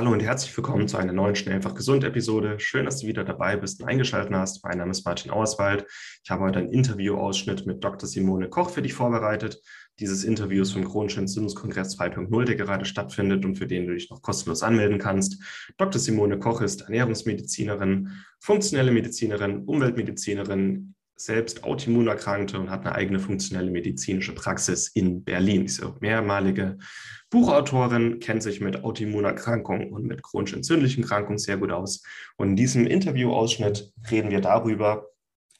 Hallo und herzlich willkommen zu einer neuen Schnell einfach gesund Episode. Schön, dass du wieder dabei bist und eingeschaltet hast. Mein Name ist Martin Auerswald. Ich habe heute einen Interviewausschnitt mit Dr. Simone Koch für dich vorbereitet. Dieses Interview ist vom Chronischen Entzündungskongress 2.0, der gerade stattfindet und für den du dich noch kostenlos anmelden kannst. Dr. Simone Koch ist Ernährungsmedizinerin, funktionelle Medizinerin, Umweltmedizinerin, selbst Autoimmunerkrankte und hat eine eigene funktionelle medizinische Praxis in Berlin. Ist auch mehrmalige Buchautorin, kennt sich mit Autoimmunerkrankungen und mit chronisch entzündlichen Erkrankungen sehr gut aus. Und in diesem Interviewausschnitt reden wir darüber,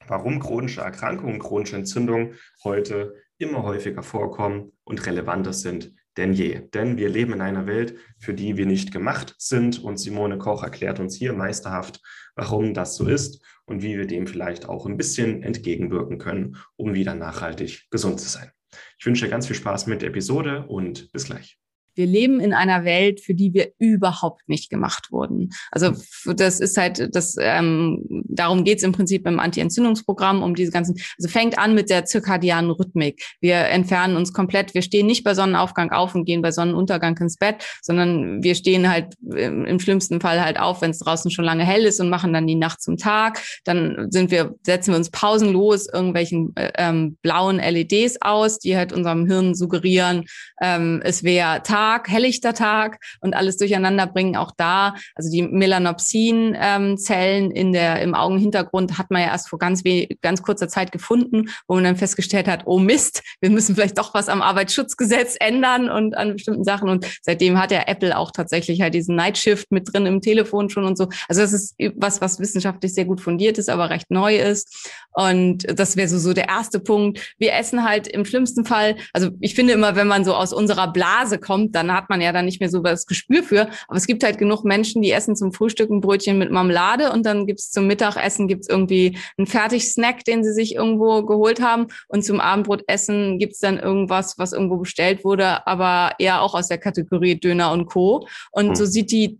warum chronische Erkrankungen, chronische Entzündungen heute immer häufiger vorkommen und relevanter sind denn je. Denn wir leben in einer Welt, für die wir nicht gemacht sind. Und Simone Koch erklärt uns hier meisterhaft, warum das so ist und wie wir dem vielleicht auch ein bisschen entgegenwirken können, um wieder nachhaltig gesund zu sein. Ich wünsche dir ganz viel Spaß mit der Episode und bis gleich. Wir leben in einer Welt, für die wir überhaupt nicht gemacht wurden. Also das ist halt, das ähm, darum geht es im Prinzip im Anti-Entzündungsprogramm, um diese ganzen, also fängt an mit der zirkadianen Rhythmik. Wir entfernen uns komplett, wir stehen nicht bei Sonnenaufgang auf und gehen bei Sonnenuntergang ins Bett, sondern wir stehen halt im schlimmsten Fall halt auf, wenn es draußen schon lange hell ist und machen dann die Nacht zum Tag. Dann sind wir, setzen wir uns pausenlos irgendwelchen äh, ähm, blauen LEDs aus, die halt unserem Hirn suggerieren, ähm, es wäre Tag Tag, helllichter Tag und alles durcheinander bringen. Auch da, also die Melanopsin-Zellen in der, im Augenhintergrund hat man ja erst vor ganz, ganz kurzer Zeit gefunden, wo man dann festgestellt hat, oh Mist, wir müssen vielleicht doch was am Arbeitsschutzgesetz ändern und an bestimmten Sachen. Und seitdem hat ja Apple auch tatsächlich halt diesen Nightshift mit drin im Telefon schon und so. Also das ist was, was wissenschaftlich sehr gut fundiert ist, aber recht neu ist. Und das wäre so, so der erste Punkt. Wir essen halt im schlimmsten Fall, also ich finde immer, wenn man so aus unserer Blase kommt, dann hat man ja dann nicht mehr so das Gespür für. Aber es gibt halt genug Menschen, die essen zum Frühstück ein Brötchen mit Marmelade und dann gibt's zum Mittagessen gibt's irgendwie einen Fertigsnack, den sie sich irgendwo geholt haben. Und zum Abendbrotessen gibt's dann irgendwas, was irgendwo bestellt wurde, aber eher auch aus der Kategorie Döner und Co. Und so hm. sieht die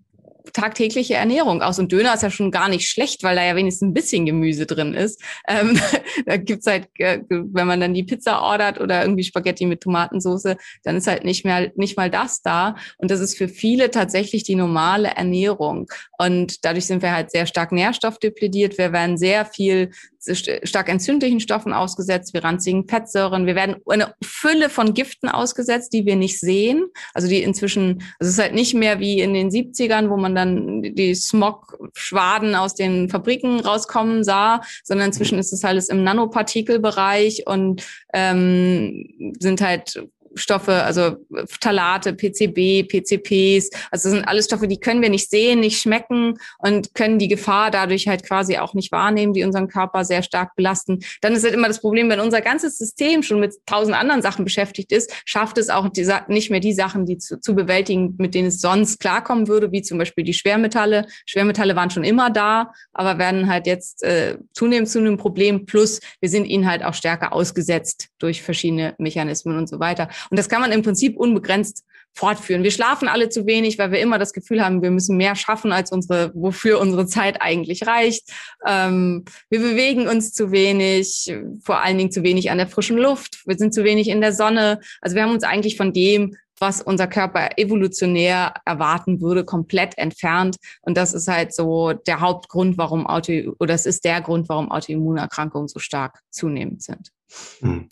tagtägliche Ernährung aus. Und Döner ist ja schon gar nicht schlecht, weil da ja wenigstens ein bisschen Gemüse drin ist. Ähm, da gibt's halt, äh, wenn man dann die Pizza ordert oder irgendwie Spaghetti mit Tomatensauce, dann ist halt nicht mehr, nicht mal das da. Und das ist für viele tatsächlich die normale Ernährung. Und dadurch sind wir halt sehr stark nährstoffdeplediert. Wir werden sehr viel stark entzündlichen Stoffen ausgesetzt, wir ranzigen Fettsäuren, wir werden eine Fülle von Giften ausgesetzt, die wir nicht sehen. Also die inzwischen, also es ist halt nicht mehr wie in den 70ern, wo man dann die Smog-Schwaden aus den Fabriken rauskommen sah, sondern inzwischen ist es alles im Nanopartikelbereich und ähm, sind halt Stoffe, also Phthalate, PCB, PCPs, also sind alles Stoffe, die können wir nicht sehen, nicht schmecken und können die Gefahr dadurch halt quasi auch nicht wahrnehmen, die unseren Körper sehr stark belasten. Dann ist halt immer das Problem, wenn unser ganzes System schon mit tausend anderen Sachen beschäftigt ist, schafft es auch die, nicht mehr die Sachen, die zu, zu bewältigen, mit denen es sonst klarkommen würde, wie zum Beispiel die Schwermetalle. Schwermetalle waren schon immer da, aber werden halt jetzt äh, zunehmend zu einem Problem. Plus, wir sind ihnen halt auch stärker ausgesetzt durch verschiedene Mechanismen und so weiter. Und das kann man im Prinzip unbegrenzt fortführen. Wir schlafen alle zu wenig, weil wir immer das Gefühl haben, wir müssen mehr schaffen, als unsere, wofür unsere Zeit eigentlich reicht. Ähm, wir bewegen uns zu wenig, vor allen Dingen zu wenig an der frischen Luft. Wir sind zu wenig in der Sonne. Also wir haben uns eigentlich von dem, was unser Körper evolutionär erwarten würde, komplett entfernt. Und das ist halt so der Hauptgrund, warum Auto, oder das ist der Grund, warum Autoimmunerkrankungen so stark zunehmend sind. Hm.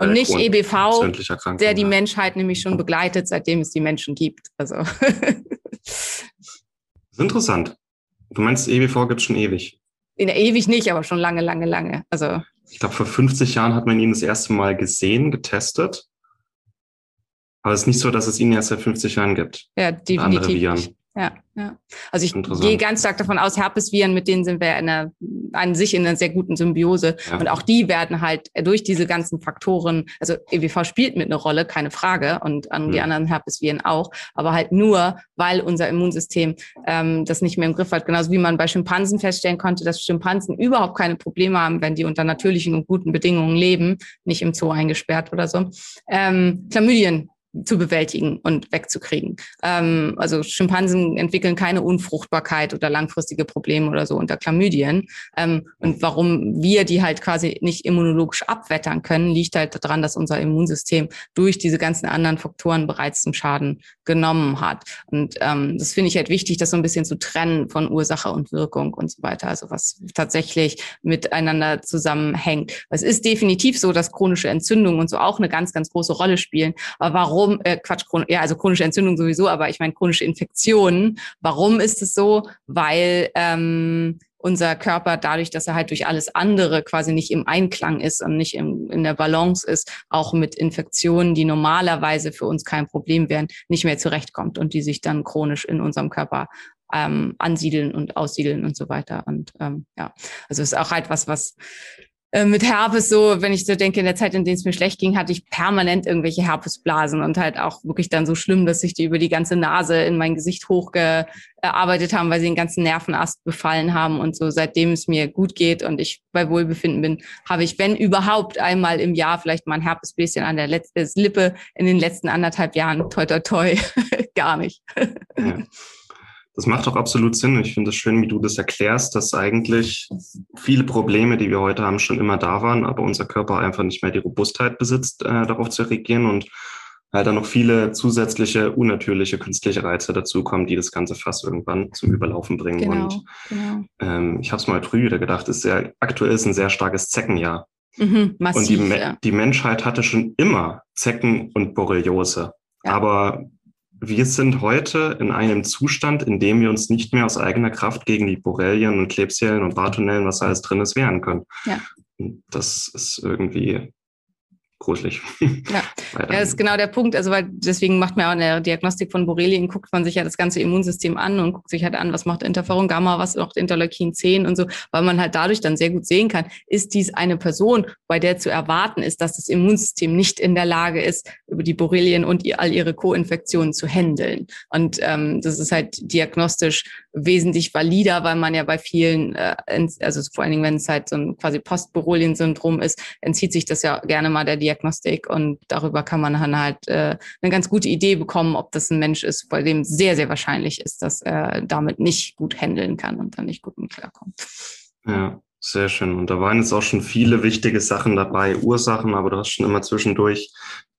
Und nicht EBV, der die Menschheit nämlich schon begleitet, seitdem es die Menschen gibt. Also. das ist interessant. Du meinst, EBV gibt es schon ewig? In ewig nicht, aber schon lange, lange, lange. Also. Ich glaube, vor 50 Jahren hat man ihn das erste Mal gesehen, getestet. Aber es ist nicht so, dass es ihn erst seit 50 Jahren gibt. Ja, definitiv. Ja, ja. Also ich gehe ganz stark davon aus, Herpesviren, mit denen sind wir in einer, an sich in einer sehr guten Symbiose. Ja. Und auch die werden halt durch diese ganzen Faktoren, also EWV spielt mit einer Rolle, keine Frage, und an mhm. die anderen Herpesviren auch, aber halt nur, weil unser Immunsystem ähm, das nicht mehr im Griff hat. Genauso wie man bei Schimpansen feststellen konnte, dass Schimpansen überhaupt keine Probleme haben, wenn die unter natürlichen und guten Bedingungen leben, nicht im Zoo eingesperrt oder so. Ähm, Chlamydien zu bewältigen und wegzukriegen. Ähm, also Schimpansen entwickeln keine Unfruchtbarkeit oder langfristige Probleme oder so unter Chlamydien. Ähm, und warum wir die halt quasi nicht immunologisch abwettern können, liegt halt daran, dass unser Immunsystem durch diese ganzen anderen Faktoren bereits einen Schaden genommen hat. Und ähm, das finde ich halt wichtig, das so ein bisschen zu trennen von Ursache und Wirkung und so weiter. Also was tatsächlich miteinander zusammenhängt. Es ist definitiv so, dass chronische Entzündungen und so auch eine ganz, ganz große Rolle spielen. Aber warum warum, äh, Quatsch, ja, also chronische Entzündung sowieso, aber ich meine chronische Infektionen. Warum ist es so? Weil ähm, unser Körper dadurch, dass er halt durch alles andere quasi nicht im Einklang ist und nicht im, in der Balance ist, auch mit Infektionen, die normalerweise für uns kein Problem wären, nicht mehr zurechtkommt und die sich dann chronisch in unserem Körper ähm, ansiedeln und aussiedeln und so weiter. Und ähm, ja, also es ist auch halt was, was äh, mit Herpes so, wenn ich so denke, in der Zeit, in der es mir schlecht ging, hatte ich permanent irgendwelche Herpesblasen und halt auch wirklich dann so schlimm, dass sich die über die ganze Nase in mein Gesicht hochgearbeitet haben, weil sie den ganzen Nervenast befallen haben und so. Seitdem es mir gut geht und ich bei Wohlbefinden bin, habe ich, wenn überhaupt, einmal im Jahr vielleicht mal ein Herpesbläschen an der letzten äh, Lippe in den letzten anderthalb Jahren. Toi, toi, toi. Gar nicht. Ja. Das macht auch absolut Sinn. Ich finde es schön, wie du das erklärst, dass eigentlich viele Probleme, die wir heute haben, schon immer da waren, aber unser Körper einfach nicht mehr die Robustheit besitzt, äh, darauf zu reagieren und halt dann noch viele zusätzliche, unnatürliche, künstliche Reize dazukommen, die das Ganze fast irgendwann zum Überlaufen bringen. Genau, und genau. Ähm, ich habe es mal früh wieder gedacht, ist sehr, aktuell ist ein sehr starkes Zeckenjahr. Mhm, massiv, und die, ja. die Menschheit hatte schon immer Zecken und Borreliose. Ja. Aber wir sind heute in einem Zustand, in dem wir uns nicht mehr aus eigener Kraft gegen die Borrelien und Klebsiellen und Bartonellen, was alles drin ist, wehren können. Ja. Das ist irgendwie gruselig. Ja. ja, das ist genau der Punkt. Also, weil deswegen macht man auch in der Diagnostik von Borrelien, guckt man sich ja das ganze Immunsystem an und guckt sich halt an, was macht Interferon Gamma, was macht Interleukin 10 und so, weil man halt dadurch dann sehr gut sehen kann, ist dies eine Person, bei der zu erwarten ist, dass das Immunsystem nicht in der Lage ist, über die Borrelien und all ihre Co-Infektionen zu handeln. Und ähm, das ist halt diagnostisch wesentlich valider, weil man ja bei vielen, äh, also vor allen Dingen, wenn es halt so ein quasi Postborrelien-Syndrom ist, entzieht sich das ja gerne mal der Diagnostik Diagnostik und darüber kann man dann halt äh, eine ganz gute Idee bekommen, ob das ein Mensch ist, bei dem sehr, sehr wahrscheinlich ist, dass er damit nicht gut handeln kann und dann nicht gut mit klarkommt. Ja, sehr schön. Und da waren jetzt auch schon viele wichtige Sachen dabei, Ursachen, aber du hast schon immer zwischendurch,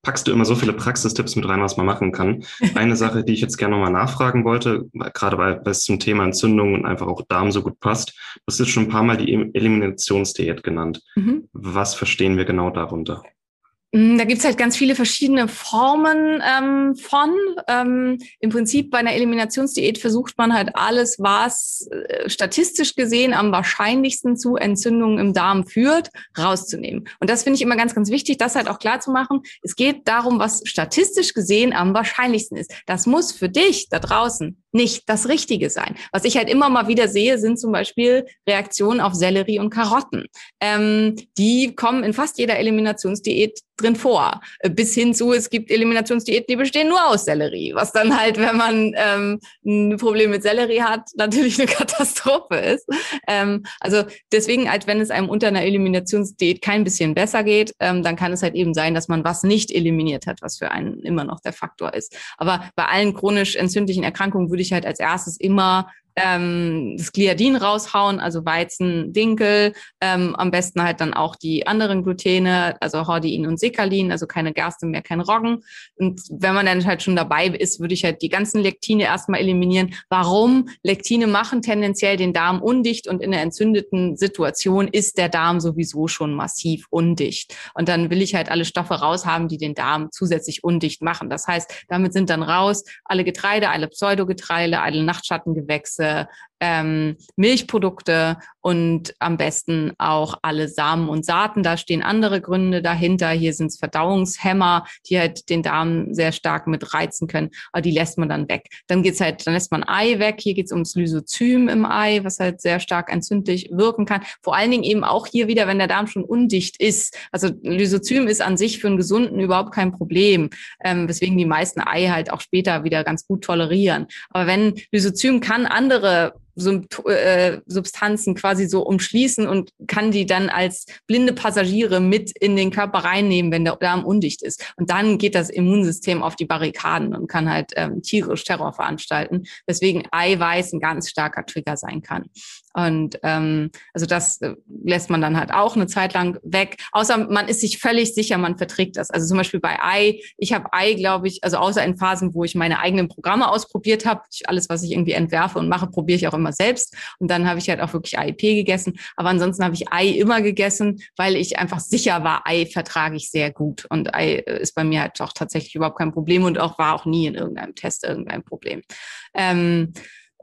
packst du immer so viele Praxistipps mit rein, was man machen kann. Eine Sache, die ich jetzt gerne nochmal nachfragen wollte, gerade weil, weil es zum Thema Entzündung und einfach auch Darm so gut passt, du hast jetzt schon ein paar Mal die Eliminationsdiät genannt. Mhm. Was verstehen wir genau darunter? Mm, da gibt's halt ganz viele verschiedene Formen ähm, von. Ähm, Im Prinzip bei einer Eliminationsdiät versucht man halt alles, was äh, statistisch gesehen am wahrscheinlichsten zu Entzündungen im Darm führt, rauszunehmen. Und das finde ich immer ganz, ganz wichtig, das halt auch klar zu machen. Es geht darum, was statistisch gesehen am wahrscheinlichsten ist. Das muss für dich da draußen nicht das Richtige sein. Was ich halt immer mal wieder sehe, sind zum Beispiel Reaktionen auf Sellerie und Karotten. Ähm, die kommen in fast jeder Eliminationsdiät drin vor. Äh, bis hin zu, es gibt Eliminationsdiäten, die bestehen nur aus Sellerie, was dann halt, wenn man ähm, ein Problem mit Sellerie hat, natürlich eine Katastrophe ist. Ähm, also deswegen, als wenn es einem unter einer Eliminationsdiät kein bisschen besser geht, ähm, dann kann es halt eben sein, dass man was nicht eliminiert hat, was für einen immer noch der Faktor ist. Aber bei allen chronisch entzündlichen Erkrankungen würde ich halt als erstes immer ähm, das Gliadin raushauen, also Weizen, Dinkel, ähm, am besten halt dann auch die anderen Glutene, also Hordein und Sekalin, also keine Gerste mehr, kein Roggen. Und wenn man dann halt schon dabei ist, würde ich halt die ganzen Lektine erstmal eliminieren. Warum? Lektine machen tendenziell den Darm undicht und in der entzündeten Situation ist der Darm sowieso schon massiv undicht. Und dann will ich halt alle Stoffe raushaben, die den Darm zusätzlich undicht machen. Das heißt, damit sind dann raus alle Getreide, alle Pseudogetreide, alle Nachtschattengewächse, The. Ähm, Milchprodukte und am besten auch alle Samen und Saaten. Da stehen andere Gründe dahinter. Hier sind es Verdauungshämmer, die halt den Darm sehr stark mit reizen können, aber die lässt man dann weg. Dann geht's halt, dann lässt man Ei weg. Hier geht's ums Lysozym im Ei, was halt sehr stark entzündlich wirken kann. Vor allen Dingen eben auch hier wieder, wenn der Darm schon undicht ist. Also Lysozym ist an sich für einen Gesunden überhaupt kein Problem, ähm, weswegen die meisten Ei halt auch später wieder ganz gut tolerieren. Aber wenn Lysozym kann andere äh, Substanzen quasi so umschließen und kann die dann als blinde Passagiere mit in den Körper reinnehmen, wenn der Darm undicht ist. Und dann geht das Immunsystem auf die Barrikaden und kann halt ähm, tierisch Terror veranstalten, weswegen Eiweiß ein ganz starker Trigger sein kann. Und ähm, also das äh, lässt man dann halt auch eine Zeit lang weg. Außer man ist sich völlig sicher, man verträgt das. Also zum Beispiel bei Ei, ich habe Ei, glaube ich, also außer in Phasen, wo ich meine eigenen Programme ausprobiert habe, alles, was ich irgendwie entwerfe und mache, probiere ich auch immer selbst. Und dann habe ich halt auch wirklich AIP gegessen. Aber ansonsten habe ich Ei immer gegessen, weil ich einfach sicher war, Ei vertrage ich sehr gut. Und Ei äh, ist bei mir halt auch tatsächlich überhaupt kein Problem und auch war auch nie in irgendeinem Test irgendein Problem. Ähm,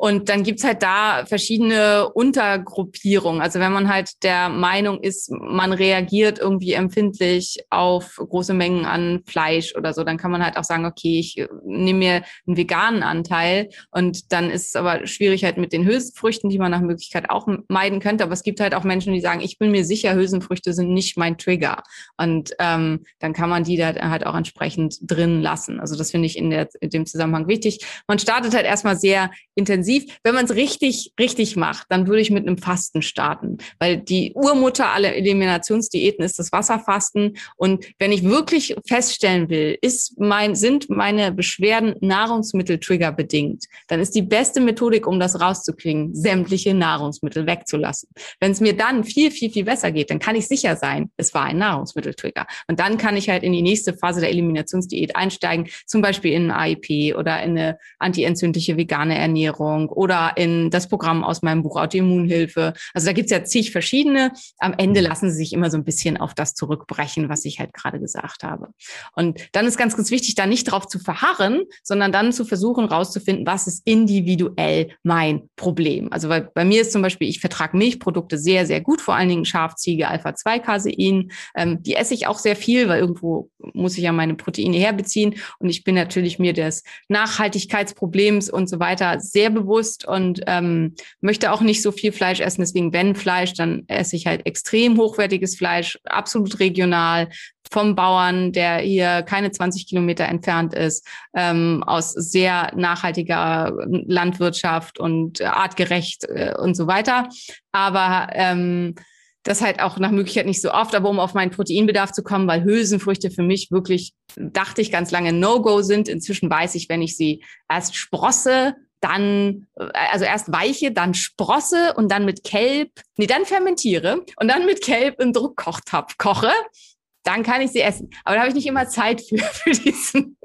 und dann gibt's halt da verschiedene Untergruppierungen. Also wenn man halt der Meinung ist, man reagiert irgendwie empfindlich auf große Mengen an Fleisch oder so, dann kann man halt auch sagen, okay, ich äh, nehme mir einen veganen Anteil und dann ist es aber schwierig halt mit den Hülsenfrüchten, die man nach Möglichkeit auch meiden könnte. Aber es gibt halt auch Menschen, die sagen, ich bin mir sicher, Hülsenfrüchte sind nicht mein Trigger. Und ähm, dann kann man die da halt auch entsprechend drin lassen. Also das finde ich in, der, in dem Zusammenhang wichtig. Man startet halt erstmal sehr intensiv intensiv. Wenn man es richtig, richtig macht, dann würde ich mit einem Fasten starten, weil die Urmutter aller Eliminationsdiäten ist das Wasserfasten. Und wenn ich wirklich feststellen will, ist mein, sind meine Beschwerden Nahrungsmittel-Trigger bedingt, dann ist die beste Methodik, um das rauszukriegen, sämtliche Nahrungsmittel wegzulassen. Wenn es mir dann viel, viel, viel besser geht, dann kann ich sicher sein, es war ein Nahrungsmittel-Trigger. Und dann kann ich halt in die nächste Phase der Eliminationsdiät einsteigen, zum Beispiel in ein AIP oder in eine antientzündliche vegane Ernährung Ernährung oder in das Programm aus meinem Buch Autoimmunhilfe. Also da gibt's ja zig verschiedene. Am Ende mhm. lassen sie sich immer so ein bisschen auf das zurückbrechen, was ich halt gerade gesagt habe. Und dann ist ganz, ganz wichtig, da nicht drauf zu verharren, sondern dann zu versuchen, rauszufinden, was ist individuell mein Problem. Also weil bei mir ist zum Beispiel, ich vertrage Milchprodukte sehr, sehr gut, vor allen Dingen Schafziege, Alpha-2-Casein. Ähm, die esse ich auch sehr viel, weil irgendwo muss ich ja meine Proteine herbeziehen. Und ich bin natürlich mir des Nachhaltigkeitsproblems und so weiter sehr bewusst bewusst und ähm, möchte auch nicht so viel Fleisch essen. Deswegen, wenn Fleisch, dann esse ich halt extrem hochwertiges Fleisch, absolut regional vom Bauern, der hier keine 20 Kilometer entfernt ist, ähm, aus sehr nachhaltiger Landwirtschaft und artgerecht äh, und so weiter. Aber ähm, das halt auch nach Möglichkeit nicht so oft, aber um auf meinen Proteinbedarf zu kommen, weil Hülsenfrüchte für mich wirklich, dachte ich ganz lange, No-Go sind. Inzwischen weiß ich, wenn ich sie erst sprosse dann, äh, also erst weiche, dann Sprosse und dann mit Kelb, nee, dann fermentiere und dann mit Kelb im Druckkochtopf koche dann kann ich sie essen. Aber da habe ich nicht immer Zeit für, für diesen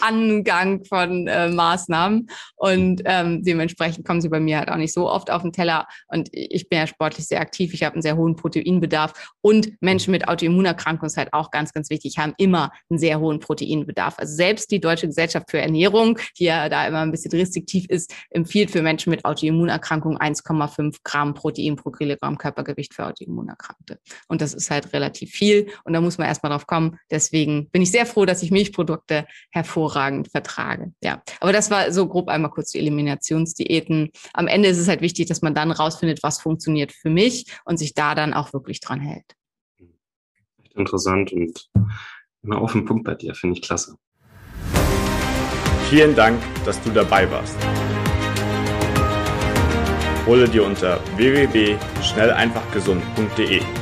Angang von äh, Maßnahmen. Und ähm, dementsprechend kommen sie bei mir halt auch nicht so oft auf den Teller. Und ich bin ja sportlich sehr aktiv. Ich habe einen sehr hohen Proteinbedarf. Und Menschen mit Autoimmunerkrankungen ist halt auch ganz, ganz wichtig, haben immer einen sehr hohen Proteinbedarf. Also selbst die Deutsche Gesellschaft für Ernährung, die ja da immer ein bisschen restriktiv ist, empfiehlt für Menschen mit Autoimmunerkrankungen 1,5 Gramm Protein pro Kilogramm Körpergewicht für Autoimmunerkrankte. Und das ist halt relativ viel und da muss man erstmal drauf kommen. Deswegen bin ich sehr froh, dass ich Milchprodukte hervorragend vertrage. Ja, aber das war so grob einmal kurz die Eliminationsdiäten. Am Ende ist es halt wichtig, dass man dann rausfindet, was funktioniert für mich und sich da dann auch wirklich dran hält. Echt interessant und immer auf den Punkt bei dir, finde ich klasse. Vielen Dank, dass du dabei warst. Hole dir unter www.schnelleinfachgesund.de